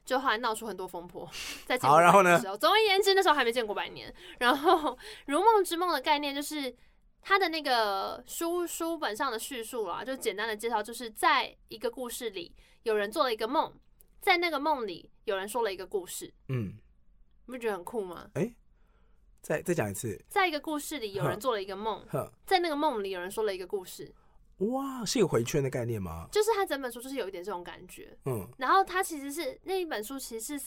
就后来闹出很多风波。在好，然后呢？总而言之，那时候还没见过百年。然后《如梦之梦》的概念就是他的那个书书本上的叙述啦，就简单的介绍，就是在一个故事里。有人做了一个梦，在那个梦里，有人说了一个故事。嗯，你不觉得很酷吗？哎、欸，再再讲一次，在一个故事里，有人做了一个梦，在那个梦里，有人说了一个故事。哇，是有回圈的概念吗？就是他整本书就是有一点这种感觉。嗯，然后他其实是那一本书，其实是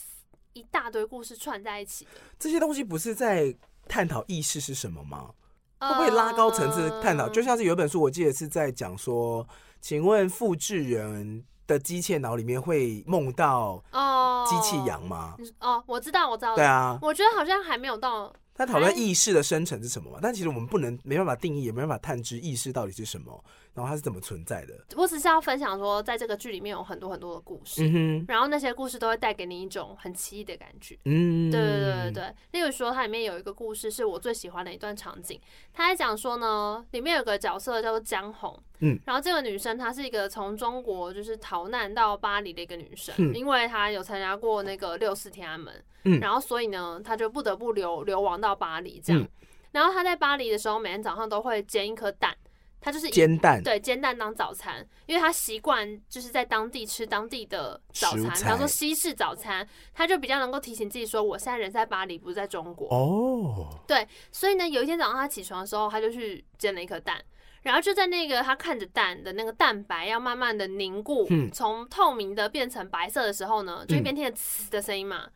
一大堆故事串在一起的。这些东西不是在探讨意识是什么吗？会不会拉高层次探讨？就像是有一本书，我记得是在讲说，请问复制人。的机械脑里面会梦到哦机器羊吗？哦，我知道，我知道。对啊，我觉得好像还没有到。他讨论意识的生成是什么嘛？但其实我们不能没办法定义，也没办法探知意识到底是什么。然后它是怎么存在的？我只是要分享说，在这个剧里面有很多很多的故事，嗯、然后那些故事都会带给你一种很奇异的感觉。嗯，对对对对对。例如说，它里面有一个故事是我最喜欢的一段场景，他在讲说呢，里面有个角色叫做江红，嗯，然后这个女生她是一个从中国就是逃难到巴黎的一个女生，嗯、因为她有参加过那个六四天安门，嗯，然后所以呢，她就不得不流流亡到巴黎这样。嗯、然后她在巴黎的时候，每天早上都会煎一颗蛋。他就是煎蛋，对，煎蛋当早餐，因为他习惯就是在当地吃当地的早餐，比方说西式早餐，他就比较能够提醒自己说，我现在人在巴黎，不是在中国。哦，对，所以呢，有一天早上他起床的时候，他就去煎了一颗蛋，然后就在那个他看着蛋的那个蛋白要慢慢的凝固，从、嗯、透明的变成白色的时候呢，就一边听着呲的声音嘛，嗯、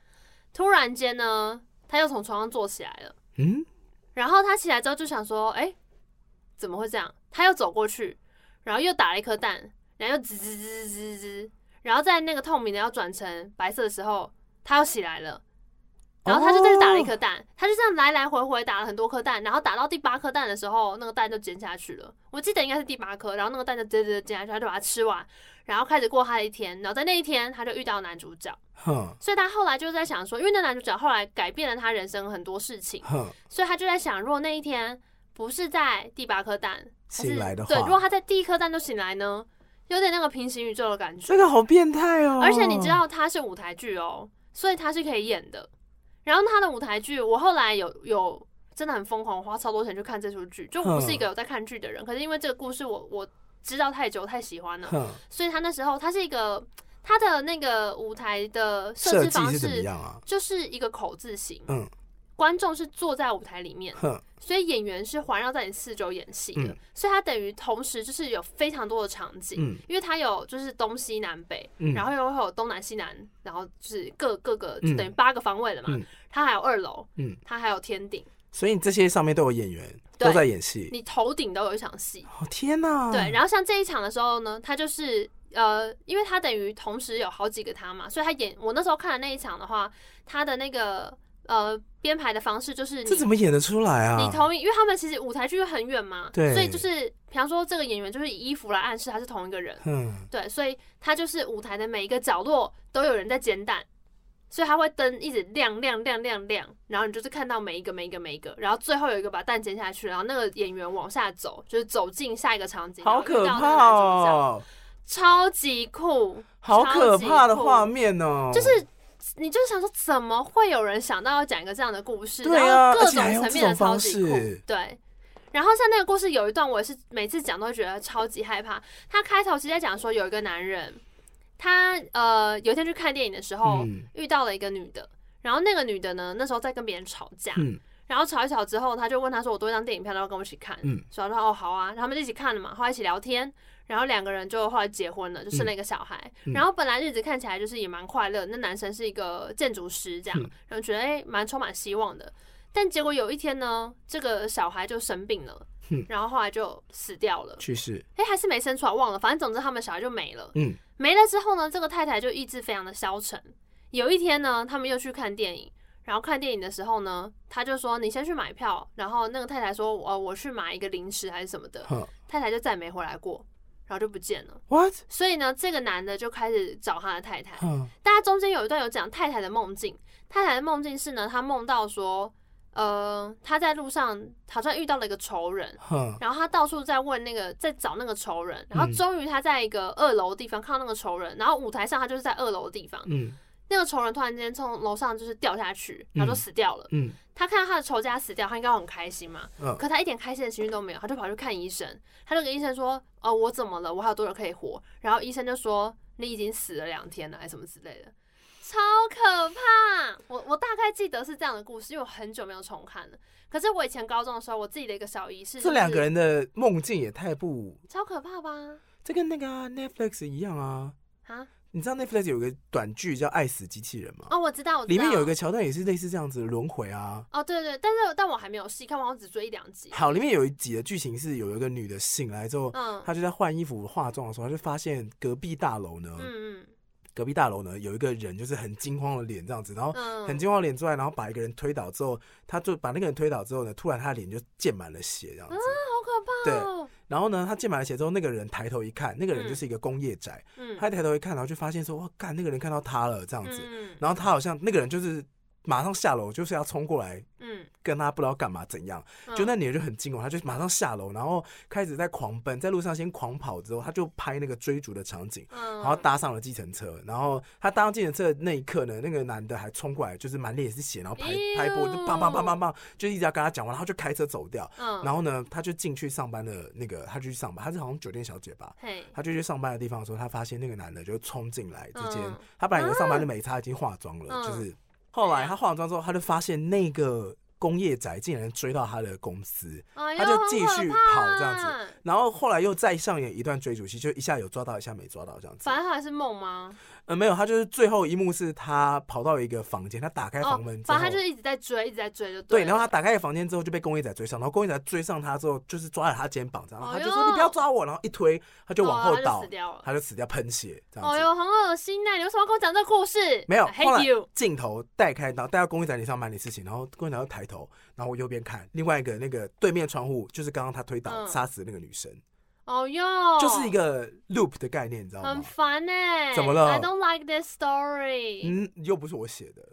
突然间呢，他又从床上坐起来了，嗯，然后他起来之后就想说，哎、欸。怎么会这样？他又走过去，然后又打了一颗蛋，然后又滋滋滋滋滋，然后在那个透明的要转成白色的时候，他又起来了，然后他就再打了一颗蛋，哦、他就这样来来回回打了很多颗蛋，然后打到第八颗蛋的时候，那个蛋就煎下去了。我记得应该是第八颗，然后那个蛋就直接煎下去，他就把它吃完，然后开始过他的一天。然后在那一天，他就遇到男主角，所以他后来就在想说，因为那男主角后来改变了他人生很多事情，所以他就在想，如果那一天。不是在第八颗蛋醒来的话，对，如果他在第一颗蛋就醒来呢，有点那个平行宇宙的感觉。这个好变态哦！而且你知道他是舞台剧哦，所以他是可以演的。然后他的舞台剧，我后来有有真的很疯狂，花超多钱去看这出剧，就我不是一个有在看剧的人。可是因为这个故事我我知道太久，太喜欢了，所以他那时候他是一个他的那个舞台的设置方式，就是一个口字形，嗯。观众是坐在舞台里面，所以演员是环绕在你四周演戏的，嗯、所以他等于同时就是有非常多的场景，嗯、因为他有就是东西南北，嗯、然后又会有东南西南，然后就是各各个就等于八个方位了嘛，他、嗯、还有二楼，嗯，他还有天顶，所以这些上面都有演员都在演戏，你头顶都有一场戏，哦天哪，对，然后像这一场的时候呢，他就是呃，因为他等于同时有好几个他嘛，所以他演我那时候看的那一场的话，他的那个。呃，编排的方式就是这怎么演得出来啊？你同意，因为他们其实舞台距离很远嘛，对，所以就是，比方说这个演员就是以衣服来暗示他是同一个人，嗯，对，所以他就是舞台的每一个角落都有人在煎蛋，所以他会灯一直亮亮亮亮亮，然后你就是看到每一个每一个每一个，然后最后有一个把蛋煎下去，然后那个演员往下走，就是走进下一个场景，好可怕哦，超级酷，好可怕的画面哦，就是。你就想说，怎么会有人想到要讲一个这样的故事？对啊，然后各种层面的超级酷。对，然后像那个故事有一段，我也是每次讲都会觉得超级害怕。他开头其实在讲说，有一个男人，他呃有一天去看电影的时候遇到了一个女的，然后那个女的呢，那时候在跟别人吵架，然后吵一吵之后，他就问他说：“我多一张电影票，要跟我一起看？”嗯，所以他说：“哦，好啊。”然后他们就一起看了嘛，后来一起聊天。然后两个人就后来结婚了，就生了一个小孩。嗯、然后本来日子看起来就是也蛮快乐，那男生是一个建筑师，这样，嗯、然后觉得哎蛮充满希望的。但结果有一天呢，这个小孩就生病了，嗯、然后后来就死掉了，去世。哎，还是没生出来，忘了。反正总之他们小孩就没了。嗯，没了之后呢，这个太太就意志非常的消沉。有一天呢，他们又去看电影。然后看电影的时候呢，他就说：“你先去买票。”然后那个太太说：“我我去买一个零食还是什么的。”太太就再没回来过，然后就不见了。What？所以呢，这个男的就开始找他的太太。嗯。但他中间有一段有讲太太的梦境。太太的梦境是呢，他梦到说，呃，他在路上好像遇到了一个仇人。然后他到处在问那个，在找那个仇人。然后终于他在一个二楼的地方看到那个仇人。然后舞台上他就是在二楼的地方。嗯。那个仇人突然间从楼上就是掉下去，然后就死掉了。嗯，嗯，他看到他的仇家死掉，他应该很开心嘛。嗯，可他一点开心的情绪都没有，他就跑去看医生。他就跟医生说：“哦，我怎么了？我还有多久可以活？”然后医生就说：“你已经死了两天了，还是什么之类的。”超可怕！我我大概记得是这样的故事，因为我很久没有重看了。可是我以前高中的时候，我自己的一个小仪式，这两个人的梦境也太不超可怕吧？这跟那个 Netflix 一样啊。啊？你知道 Netflix 有个短剧叫《爱死机器人》吗？哦，我知道，我知道。里面有一个桥段也是类似这样子的轮回啊。哦，对对，但是但我还没有细看，我只追一两集。好，里面有一集的剧情是有一个女的醒来之后，嗯，她就在换衣服化妆的时候，她就发现隔壁大楼呢，嗯嗯，隔壁大楼呢有一个人就是很惊慌的脸这样子，然后很惊慌脸出来，然后把一个人推倒之后，他就把那个人推倒之后呢，突然他的脸就溅满了血这样子好可怕。对，然后呢，他溅满了血之后，那个人抬头一看，那个人就是一个工业宅。嗯，他抬头一看，然后就发现说：“哇，干，那个人看到他了，这样子。”然后他好像那个人就是。马上下楼就是要冲过来，嗯，跟他不知道干嘛怎样，嗯、就那女的就很惊恐，她就马上下楼，然后开始在狂奔，在路上先狂跑，之后她就拍那个追逐的场景，嗯，然后搭上了计程车，然后她搭上计程车的那一刻呢，那个男的还冲过来，就是满脸是血，然后拍拍波，就棒棒棒棒棒，就一直要跟他讲完，然后就开车走掉，嗯，然后呢，他就进去上班的那个，他就去上班，他是好像酒店小姐吧，嘿，他就去上班的地方的时候，他发现那个男的就冲进来之间，嗯、他本来以为上班的美差已经化妆了，嗯、就是。后来他化完妆之后，他就发现那个工业宅竟然追到他的公司，他就继续跑这样子。然后后来又再上演一段追逐戏，就一下有抓到，一下没抓到这样子。反正还是梦吗？呃，没有，他就是最后一幕是他跑到一个房间，他打开房门之后，反正他就一直在追，一直在追，就对。然后他打开房间之后就被工业仔追上，然后工业仔追上他之后就是抓了他肩膀，然后他就说：“你不要抓我！”然后一推，他就往后倒，他就死掉，喷血这样子。哎呦，很恶心呐！你为什么要跟我讲这个故事？没有，后来镜头带开，然后带到工业仔脸上满脸事情，然后工业仔又抬头，然后我右边看另外一个那个对面窗户，就是刚刚他推倒杀死的那个女生。哦哟，就是一个 loop 的概念，你知道吗？很烦哎，怎么了？I don't like this story。嗯，又不是我写的。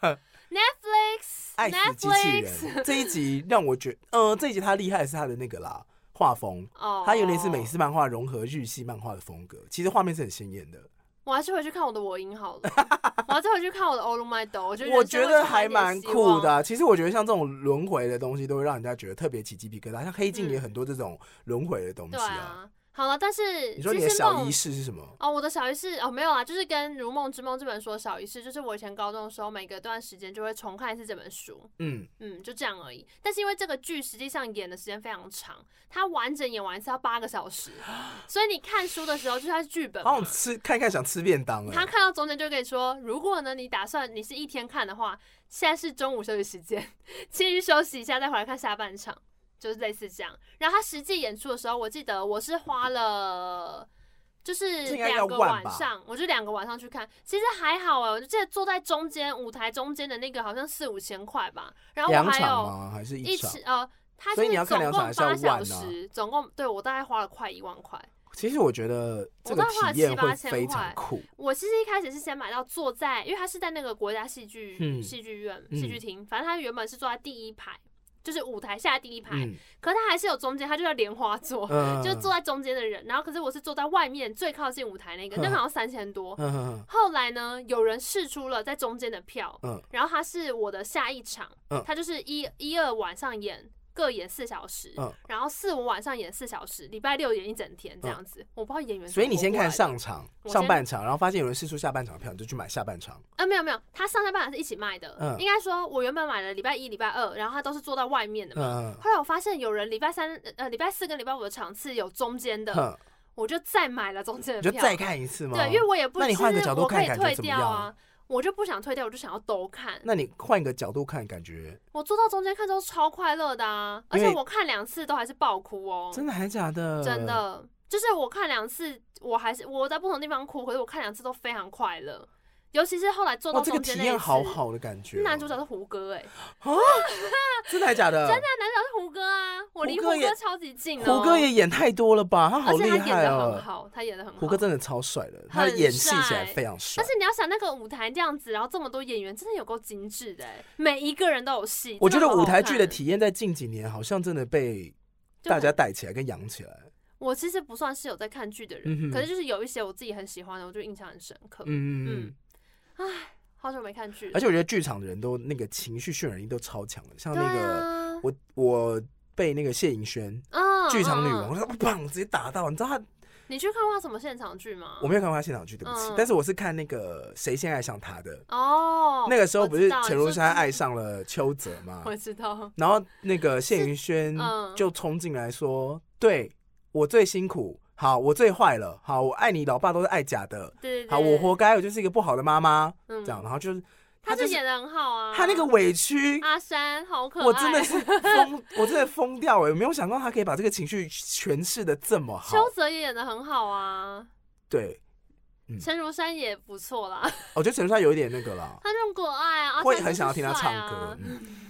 Netflix，爱死机器人这一集让我觉得，呃，这一集他厉害的是他的那个啦，画风。哦。他有点是美式漫画融合日系漫画的风格，其实画面是很鲜艳的。我还是回去看我的我音好了，我还是回去看我的 All My Doll。我觉得我觉得还蛮酷的啊。其实我觉得像这种轮回的东西，都会让人家觉得特别起鸡皮疙瘩。像黑镜也很多这种轮回的东西啊。好了，但是你说你的小仪式是什么？哦，我的小仪式哦，没有啊，就是跟《如梦之梦》这本书的小仪式，就是我以前高中的时候，每隔段时间就会重看一次这本书。嗯嗯，就这样而已。但是因为这个剧实际上演的时间非常长，它完整演完一次要八个小时，所以你看书的时候就是它是剧本。好想吃，看看想吃便当了。他看到中间就可以说，如果呢你打算你是一天看的话，现在是中午休息时间，先去休息一下，再回来看下半场。就是类似这样，然后他实际演出的时候，我记得我是花了，就是两个晚上，我就两个晚上去看，其实还好哎，我就记得坐在中间舞台中间的那个好像四五千块吧，然后我还有还是一场呃，他是总共八小时，总共对我大概花了快一万块。其实我觉得这个体验会非常酷。我其实一开始是先买到坐在，因为他是在那个国家戏剧戏剧院戏剧厅，反正他原本是坐在第一排。就是舞台下第一排，嗯、可是他还是有中间，他就叫莲花座，嗯、就是坐在中间的人。然后，可是我是坐在外面最靠近舞台那个，那、好像三千多。嗯、后来呢，有人试出了在中间的票，嗯、然后他是我的下一场，嗯、他就是一一二晚上演。各演四小时，嗯，然后四五晚上演四小时，礼拜六演一整天这样子。嗯、我不知道演员。所以你先看上场上半场，然后发现有人试出下半场的票，你就去买下半场。啊，没有没有，他上下半场是一起卖的。嗯，应该说，我原本买了礼拜一、礼拜二，然后他都是坐在外面的嘛。嗯，后来我发现有人礼拜三、呃礼拜四跟礼拜五的场次有中间的。嗯我就再买了中间的票，就再看一次吗？对，因为我也不，那你换个角度看，感觉怎么样啊？我就不想退掉，我就想要都看。那你换一个角度看，感觉我坐到中间看都超快乐的啊！而且我看两次都还是爆哭哦。真的还假的？真的，就是我看两次，我还是我在不同地方哭，可是我看两次都非常快乐。尤其是后来做到这个体验好好的感觉。男主角是胡歌哎，啊，真的还假的？真的，男主角是胡歌啊，我离胡歌超级近。胡歌也演太多了吧？他好厉害哦，他演的很好，他演的很好。胡歌真的超帅的，他的演戏起来非常帅。但是你要想那个舞台这样子，然后这么多演员，真的有够精致的，每一个人都有戏。我觉得舞台剧的体验在近几年好像真的被大家带起来跟养起来。我其实不算是有在看剧的人，可是就是有一些我自己很喜欢的，我就印象很深刻。嗯嗯，唉。好久没看剧，而且我觉得剧场的人都那个情绪渲染力都超强的，像那个我我被那个谢盈萱剧场女王，我说砰直接打到，你知道他？你去看过他什么现场剧吗？我没有看过他现场剧，对不起，但是我是看那个谁先爱上他的哦，那个时候不是陈如山爱上了邱泽吗？我知道，然后那个谢盈萱就冲进来说，对我最辛苦。好，我最坏了。好，我爱你，老爸都是爱假的。对，好，我活该，我就是一个不好的妈妈。嗯，这样，然后就是，他就演的很好啊。他那个委屈，阿山好可爱，我真的是疯，我真的疯掉哎！没有想到他可以把这个情绪诠释的这么好。邱泽也演的很好啊。对。陈如山也不错啦，我觉得陈如山有一点那个啦，他这种可爱啊，会很想要听他唱歌。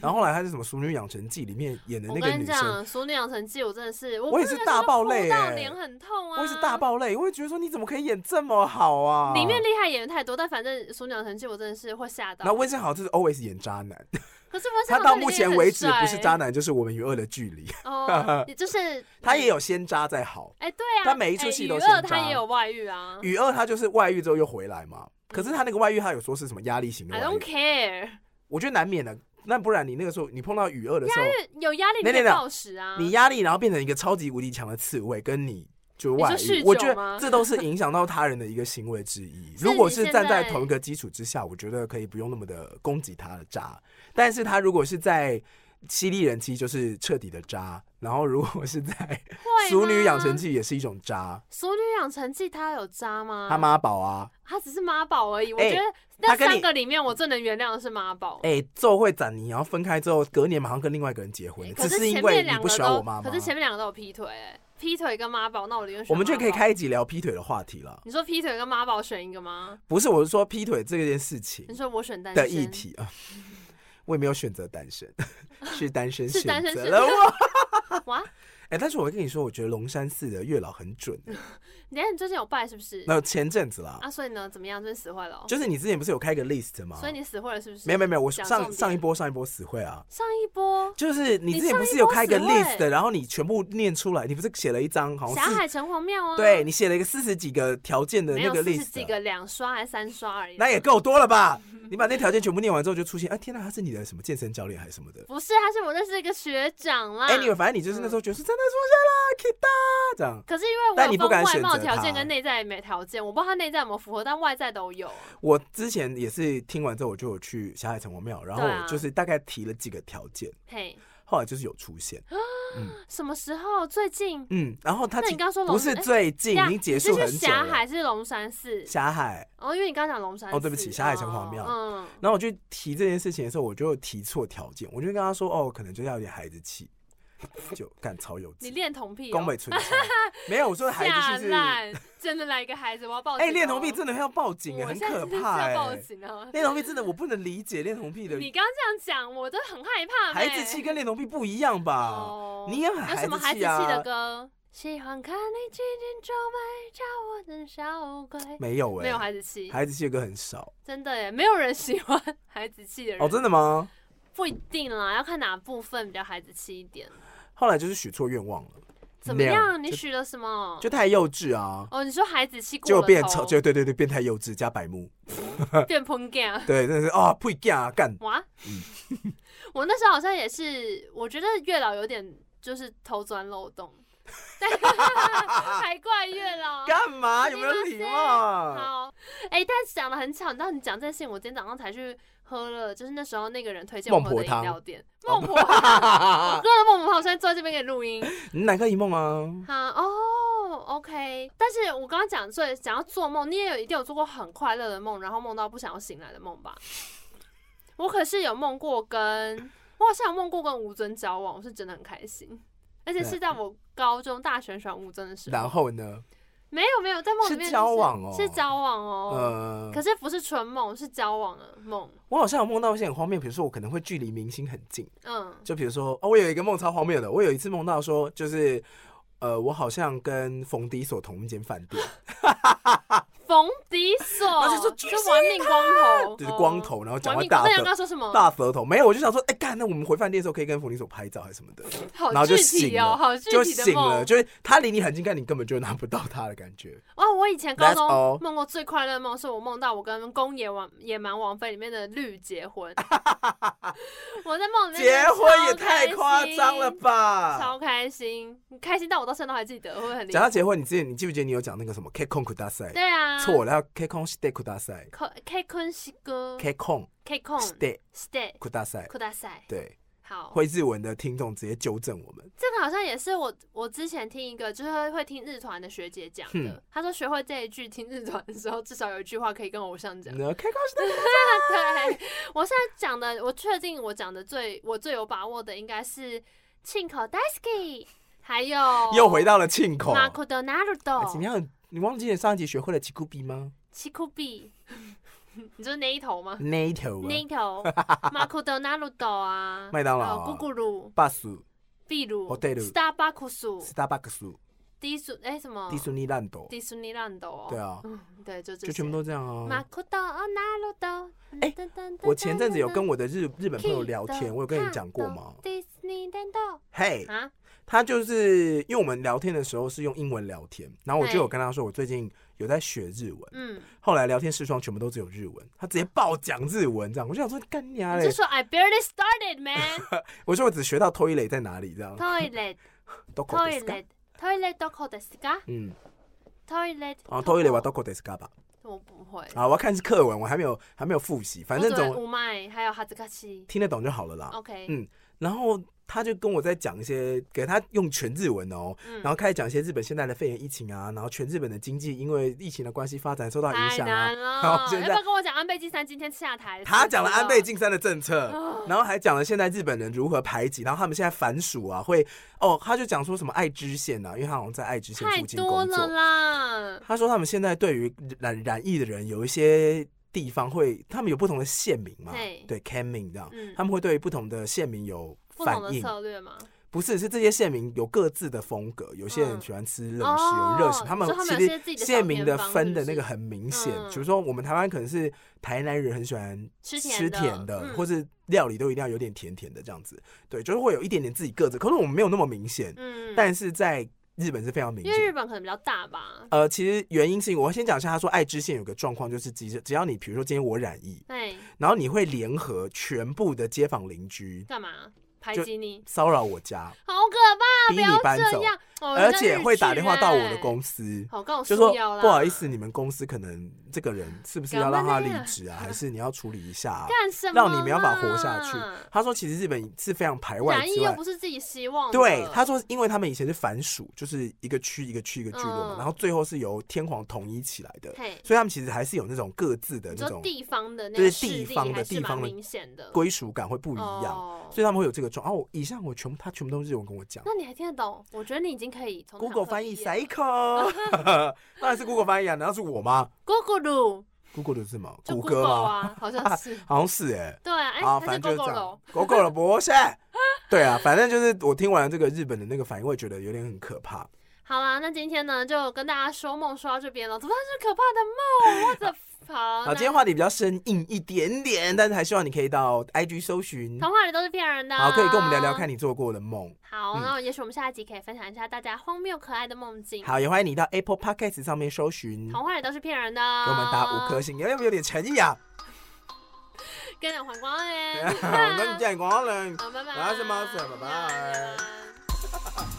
然后后来他是什么《熟女养成记》里面演的那个女生，《熟女养成记》我真的是，我也是大爆泪哎，脸很痛啊，我也是大爆泪，我会觉得说你怎么可以演这么好啊？里面厉害演员太多，但反正《熟女养成记》我真的是会吓到。那温昇豪就是 always 演渣男。可是他到目前为止不是渣男，就是我们与恶的距离。哦，就是他也有先渣再好。哎，对啊，他每一出戏都先渣。他也有外遇啊。与恶他就是外遇之后又回来嘛。可是他那个外遇，他有说是什么压力型的。I don't care。我觉得难免的。那不然你那个时候你碰到与二的时候，有压力你得暴食啊。你压力然后变成一个超级无敌强的刺猬，跟你就外遇，我觉得这都是影响到他人的一个行为之一。如果是站在同一个基础之下，我觉得可以不用那么的攻击他的渣。但是他如果是在犀利人妻，就是彻底的渣；然后如果是在熟女养成记，也是一种渣。熟女养成记他有渣吗？他妈宝啊，他只是妈宝而已。我觉得那三个里面，我最能原谅的是妈宝。哎、欸，奏会展你，然后分开之后，隔年马上跟另外一个人结婚，只是因为你不喜欢我妈妈。可是前面两个都有劈腿、欸，劈腿跟妈宝，那我宁愿选。我们就可以开一集聊劈腿的话题了。你说劈腿跟妈宝选一个吗？不是，我是说劈腿这件事情。你说我选单身的议题啊。我也没有选择单身，是单身选择了我。哇！哎，但是我会跟你说，我觉得龙山寺的月老很准。你看你最近有拜是不是？那前阵子啦。啊，所以呢，怎么样？真死会了。就是你之前不是有开个 list 吗？所以你死会了是不是？没有没有没有，我上上一波上一波死会啊。上一波就是你之前不是有开个 list，然后你全部念出来，你不是写了一张好像。霞海城隍庙啊。对，你写了一个四十几个条件的那个 list。四十几个两刷还是三刷而已。那也够多了吧？你把那条件全部念完之后，就出现，哎，天哪，他是你的什么健身教练还是什么的？不是，他是我认识一个学长啦。哎，你反正你就是那时候觉得是真的出现了，Kita 这样。可是因为我有分外貌条件跟内在没条件，我不知道他内在有没有符合，但外在都有。我之前也是听完之后，我就有去霞海城隍庙，然后就是大概提了几个条件。嘿。后来就是有出现，嗯，什么时候？最近，嗯，然后他，那你刚说不是最近，已经结束很久了。霞海是龙山寺，霞海。哦，因为你刚讲龙山，哦，对不起，霞海城隍庙。嗯，然后我去提这件事情的时候，我就提错条件，我就跟他说，哦，可能就是要有点孩子气。就干超幼稚，你恋童癖？宫北纯 没有，我说孩子是真的来一个孩子，我要报警。哎，恋童癖真的要报警哎，很可怕哎。恋童癖真的我不能理解恋童癖的。你刚刚这样讲，我都很害怕。孩子气跟恋童癖不一样吧？你也很孩子气啊。有什么孩子气的歌？喜欢看你紧紧皱眉，叫我的小鬼。没有哎，没有孩子气，孩子气的歌很少。真的耶，没有人喜欢孩子气的人。哦，真的吗？不一定啦，要看哪部分比较孩子气一点。后来就是许错愿望了，怎么样？你许了什么？就太幼稚啊！哦，你说孩子气过就变丑，就对对对，变态幼稚加白目，变喷干，对，真的是啊，呸干啊干！哇，我那时候好像也是，我觉得月老有点就是偷钻漏洞，还怪月老干嘛？有没有礼貌？好，哎，但是讲的很巧，你知道你讲这件事情，我今天早上才去。喝了，就是那时候那个人推荐我喝的饮料店，孟婆汤。我喝了孟婆汤，我现在坐在这边给你录音。你哪个一梦啊？好哦，哦，OK。但是我刚刚讲最讲要做梦，你也有一定有做过很快乐的梦，然后梦到不想要醒来的梦吧？我可是有梦过跟，我好像有梦过跟吴尊交往，我是真的很开心，而且是在我高中大学选吴尊的时候。然后呢？没有没有，在梦里面、就是、是交往哦，是交往哦，呃，可是不是纯梦，是交往的梦。我好像有梦到一些很荒谬，比如说我可能会距离明星很近，嗯，就比如说哦，我有一个梦超荒谬的，我有一次梦到说，就是呃，我好像跟冯迪所同一间饭店。冯迪所，就玩命光头，就是光头，然后讲话大舌，大舌头，没有，我就想说，哎，干，那我们回饭店的时候可以跟冯迪所拍照还是什么的，然后就醒了，就醒了，就是他离你很近，但你根本就拿不到他的感觉。哦，我以前高中梦过最快乐的梦，是我梦到我跟《公野王野蛮王妃》里面的绿结婚。我在梦里面结婚也太夸张了吧，超开心，开心到我到现在都还记得，会不会很？讲到结婚，你之前你记不记得你有讲那个什么 K 空大赛？对啊。错了，要 K 空 stay 酷大赛。K 空是个 K 空 K 空 stay stay 酷大赛。酷大赛。对，好。会日文的听众直接纠正我们。这个好像也是我我之前听一个就是会听日团的学姐讲的。她说学会这一句听日团的时候，至少有一句话可以跟偶像讲。K 空 stay 对，我现在讲的，我确定我讲的最我最有把握的应该是庆口大好き，还有又回到了庆口。怎么样？你忘记你上一集学会了奇酷比吗？奇酷比，你说那一头吗？那一头，那一头。马库德纳鲁多啊，麦当劳、咕咕噜、巴斯、秘鲁、斯迪斯哎什么？迪士尼烂斗，迪士尼烂斗。对啊，对，就就全部都这样啊。马库德纳鲁多，哎，我前阵子有跟我的日日本朋友聊天，我有跟你讲过吗？迪士尼烂斗，嘿啊。他就是因为我们聊天的时候是用英文聊天，然后我就有跟他说我最近有在学日文，嗯，后来聊天视窗全部都只有日文，他直接爆讲日文这样，我就想说干你啊嘞，就说 I barely started man，我说我只学到 toilet 在哪里这样 ，toilet，toilet どこですか？嗯，toilet，哦，toilet はどこですか吧？我不会啊，我要看是课文，我还没有还没有复习，反正总五麦还有哈兹卡西听得懂就好了啦。OK，嗯，然后。 他就跟我在讲一些，给他用全日文哦，嗯、然后开始讲一些日本现在的肺炎疫情啊，然后全日本的经济因为疫情的关系发展受到影响啊。然后现在要不要跟我讲安倍晋三今天下台？他讲了安倍晋三的政策，哦、然后还讲了现在日本人如何排挤，然后他们现在反蜀啊，会哦，他就讲说什么爱知县啊，因为他好像在爱知县附近工作啦。他说他们现在对于染染疫的人有一些地方会，他们有不同的县民嘛，对对 Kenmin 这样，嗯、他们会对于不同的县民有。反应策略吗？不是，是这些县民有各自的风格。有些人喜欢吃冷食，有热食。他们其实县民的分的那个很明显。比如说，我们台湾可能是台南人很喜欢吃甜的，或是料理都一定要有点甜甜的这样子。对，就是会有一点点自己各自。可是我们没有那么明显。嗯，但是在日本是非常明显。因为日本可能比较大吧。呃，其实原因是，我先讲一下。他说爱知县有个状况，就是只只要你，比如说今天我染疫，对，然后你会联合全部的街坊邻居干嘛？排挤你，骚扰我家，好可怕！逼你搬走，而且会打电话到我的公司，就说不好意思，你们公司可能这个人是不是要让他离职啊？还是你要处理一下，干什么？让你没办法活下去。他说，其实日本是非常排外，之外又不是自己希望。对，他说，因为他们以前是藩属，就是一个区一个区一个聚落嘛，然后最后是由天皇统一起来的，所以他们其实还是有那种各自的那种地方的，对地方的地方的归属感会不一样，所以他们会有这个状。哦，以上我全部他全部都是日文跟我讲，那你还听得懂？我觉得你已经可以从 Google 翻译 cycle，当然是 Google 翻译啊，难道是我吗？Google，Google 是什么？谷歌吗？好像是，好像是哎。对啊，哎，反正就是这样。Google 了，不是？对啊，反正就是我听完这个日本的那个反应，会觉得有点很可怕。好啦，那今天呢，就跟大家说梦说到这边了。怎么是可怕的梦？我的。好，今天话题比较生硬一点点，但是还希望你可以到 IG 搜寻，童话里都是骗人的。好，可以跟我们聊聊看你做过的梦。好，那也许我们下一集可以分享一下大家荒谬可爱的梦境。好，也欢迎你到 Apple Podcast 上面搜寻，童话里都是骗人的，给我们打五颗星，有没有点诚意啊？跟着黄光人，我跟你讲光人，好，拜拜，我是猫子，拜拜。